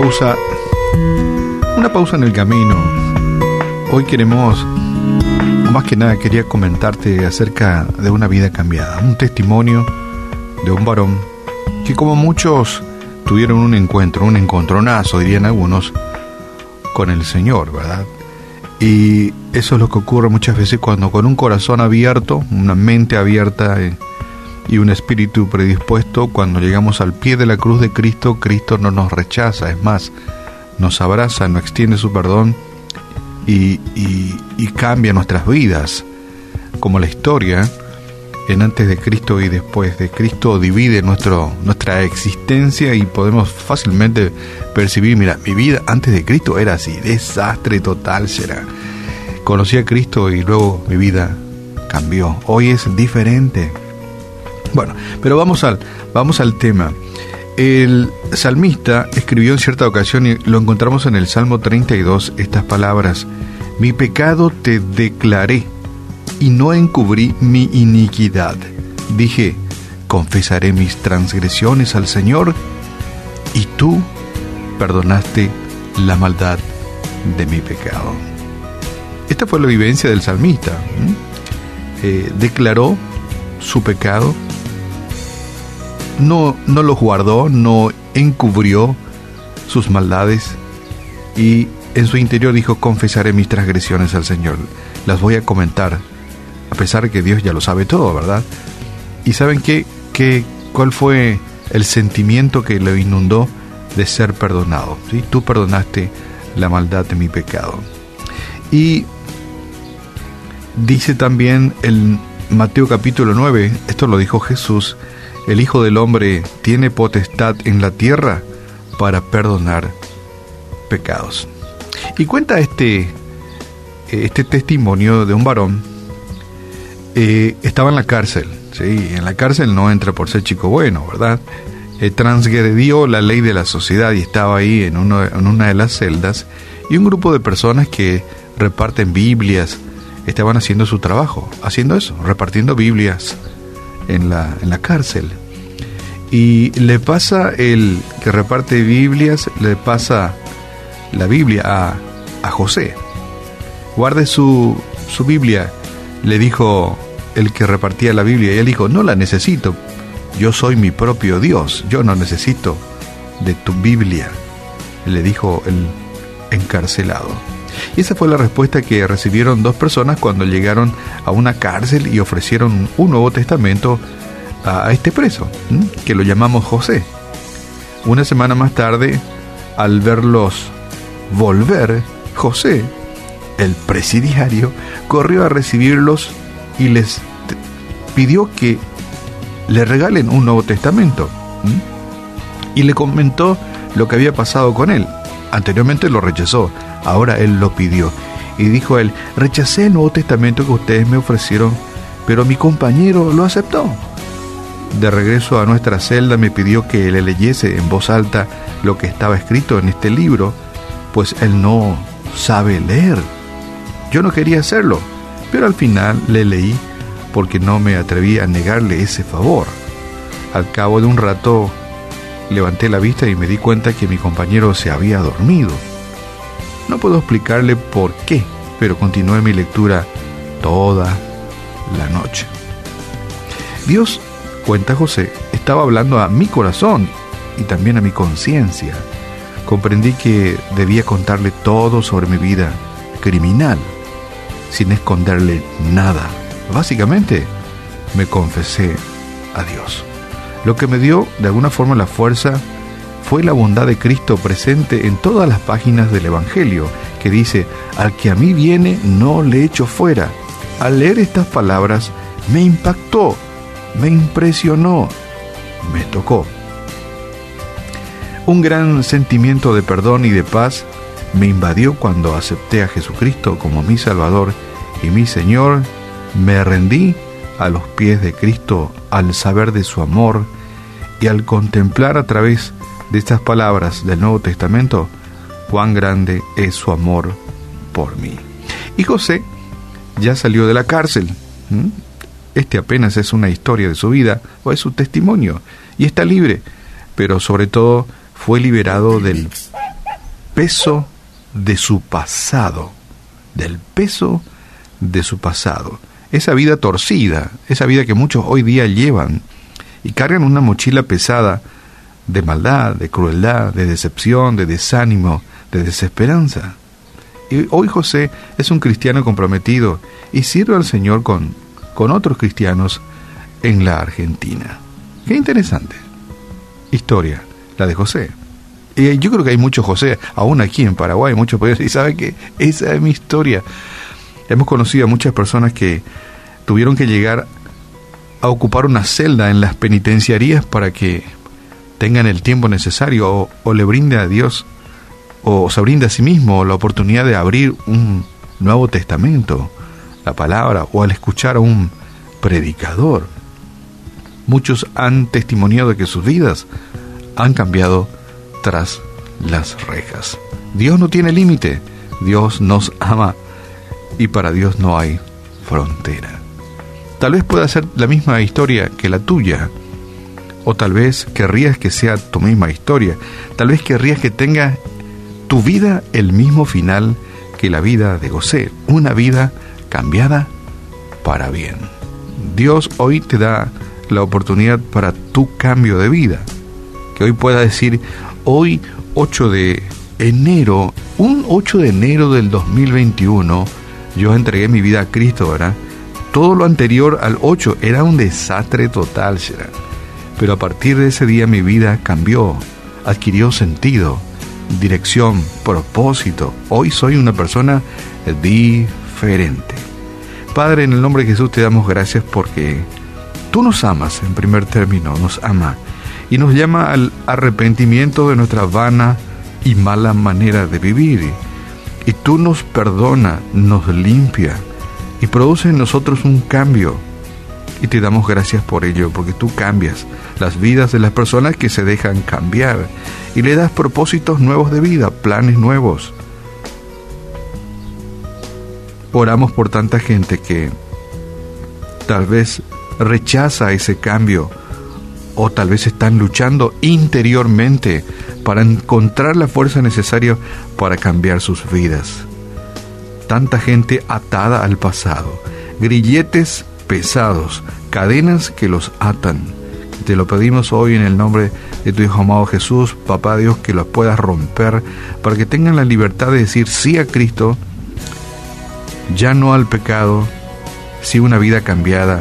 pausa, una pausa en el camino. Hoy queremos, más que nada quería comentarte acerca de una vida cambiada, un testimonio de un varón que como muchos tuvieron un encuentro, un encontronazo, dirían algunos, con el Señor, ¿verdad? Y eso es lo que ocurre muchas veces cuando con un corazón abierto, una mente abierta eh, y un espíritu predispuesto, cuando llegamos al pie de la cruz de Cristo, Cristo no nos rechaza, es más, nos abraza, nos extiende su perdón y, y cambia nuestras vidas, como la historia en antes de Cristo y después de Cristo divide nuestro, nuestra existencia y podemos fácilmente percibir, mira, mi vida antes de Cristo era así, desastre total será. Conocí a Cristo y luego mi vida cambió. Hoy es diferente. Bueno, pero vamos al, vamos al tema. El salmista escribió en cierta ocasión, y lo encontramos en el Salmo 32, estas palabras, mi pecado te declaré y no encubrí mi iniquidad. Dije, confesaré mis transgresiones al Señor, y tú perdonaste la maldad de mi pecado. Esta fue la vivencia del salmista. Eh, declaró su pecado, no, no lo guardó, no encubrió sus maldades y en su interior dijo, confesaré mis transgresiones al Señor, las voy a comentar a pesar que Dios ya lo sabe todo, ¿verdad? ¿Y saben qué? qué ¿Cuál fue el sentimiento que le inundó de ser perdonado? ¿sí? Tú perdonaste la maldad de mi pecado. Y dice también el Mateo capítulo 9, esto lo dijo Jesús, el Hijo del Hombre tiene potestad en la tierra para perdonar pecados. Y cuenta este, este testimonio de un varón eh, estaba en la cárcel, ¿sí? En la cárcel no entra por ser chico bueno, ¿verdad? Eh, transgredió la ley de la sociedad y estaba ahí en, en una de las celdas y un grupo de personas que reparten Biblias estaban haciendo su trabajo, haciendo eso, repartiendo Biblias en la, en la cárcel. Y le pasa el que reparte Biblias, le pasa la Biblia a, a José. Guarde su, su Biblia le dijo el que repartía la Biblia y él dijo, no la necesito, yo soy mi propio Dios, yo no necesito de tu Biblia, le dijo el encarcelado. Y esa fue la respuesta que recibieron dos personas cuando llegaron a una cárcel y ofrecieron un Nuevo Testamento a este preso, que lo llamamos José. Una semana más tarde, al verlos volver, José el presidiario corrió a recibirlos y les pidió que le regalen un Nuevo Testamento. Y le comentó lo que había pasado con él. Anteriormente lo rechazó, ahora él lo pidió. Y dijo él, rechacé el Nuevo Testamento que ustedes me ofrecieron, pero mi compañero lo aceptó. De regreso a nuestra celda me pidió que le leyese en voz alta lo que estaba escrito en este libro, pues él no sabe leer. Yo no quería hacerlo, pero al final le leí porque no me atreví a negarle ese favor. Al cabo de un rato levanté la vista y me di cuenta que mi compañero se había dormido. No puedo explicarle por qué, pero continué mi lectura toda la noche. Dios, cuenta José, estaba hablando a mi corazón y también a mi conciencia. Comprendí que debía contarle todo sobre mi vida criminal sin esconderle nada. Básicamente, me confesé a Dios. Lo que me dio de alguna forma la fuerza fue la bondad de Cristo presente en todas las páginas del Evangelio, que dice, al que a mí viene no le echo fuera. Al leer estas palabras me impactó, me impresionó, me tocó. Un gran sentimiento de perdón y de paz me invadió cuando acepté a Jesucristo como mi Salvador y mi Señor, me rendí a los pies de Cristo al saber de su amor y al contemplar a través de estas palabras del Nuevo Testamento cuán grande es su amor por mí. Y José ya salió de la cárcel. Este apenas es una historia de su vida o es su testimonio y está libre, pero sobre todo fue liberado del peso de su pasado, del peso de su pasado. Esa vida torcida, esa vida que muchos hoy día llevan y cargan una mochila pesada de maldad, de crueldad, de decepción, de desánimo, de desesperanza. Y hoy José es un cristiano comprometido y sirve al Señor con, con otros cristianos en la Argentina. Qué interesante. Historia, la de José. Y yo creo que hay muchos José, aún aquí en Paraguay, muchos pueden decir, ¿sabe qué? Esa es mi historia. Hemos conocido a muchas personas que tuvieron que llegar a ocupar una celda en las penitenciarías para que tengan el tiempo necesario o, le brinde a Dios o se brinde a sí mismo la oportunidad de abrir un Nuevo Testamento, la palabra, o al escuchar a un predicador. Muchos han testimoniado que sus vidas han cambiado tras las rejas. Dios no tiene límite, Dios nos ama y para Dios no hay frontera. Tal vez pueda ser la misma historia que la tuya, o tal vez querrías que sea tu misma historia, tal vez querrías que tenga tu vida el mismo final que la vida de José, una vida cambiada para bien. Dios hoy te da la oportunidad para tu cambio de vida, que hoy pueda decir, hoy 8 de enero, un 8 de enero del 2021, yo entregué mi vida a Cristo, ¿verdad? Todo lo anterior al 8 era un desastre total, Sharon. Pero a partir de ese día mi vida cambió, adquirió sentido, dirección, propósito. Hoy soy una persona diferente. Padre, en el nombre de Jesús te damos gracias porque tú nos amas, en primer término, nos ama y nos llama al arrepentimiento de nuestra vana y mala manera de vivir. Y tú nos perdona, nos limpia y produce en nosotros un cambio. Y te damos gracias por ello, porque tú cambias las vidas de las personas que se dejan cambiar y le das propósitos nuevos de vida, planes nuevos. Oramos por tanta gente que tal vez rechaza ese cambio o tal vez están luchando interiormente para encontrar la fuerza necesaria para cambiar sus vidas. Tanta gente atada al pasado, grilletes pesados, cadenas que los atan. Te lo pedimos hoy en el nombre de tu Hijo amado Jesús, Papá Dios, que los puedas romper para que tengan la libertad de decir sí a Cristo, ya no al pecado, sí una vida cambiada,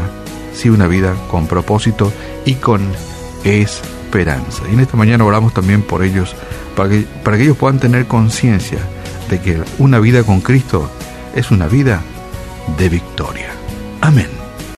sí una vida con propósito y con esperanza. Y en esta mañana oramos también por ellos, para que, para que ellos puedan tener conciencia de que una vida con Cristo es una vida de victoria. Amén.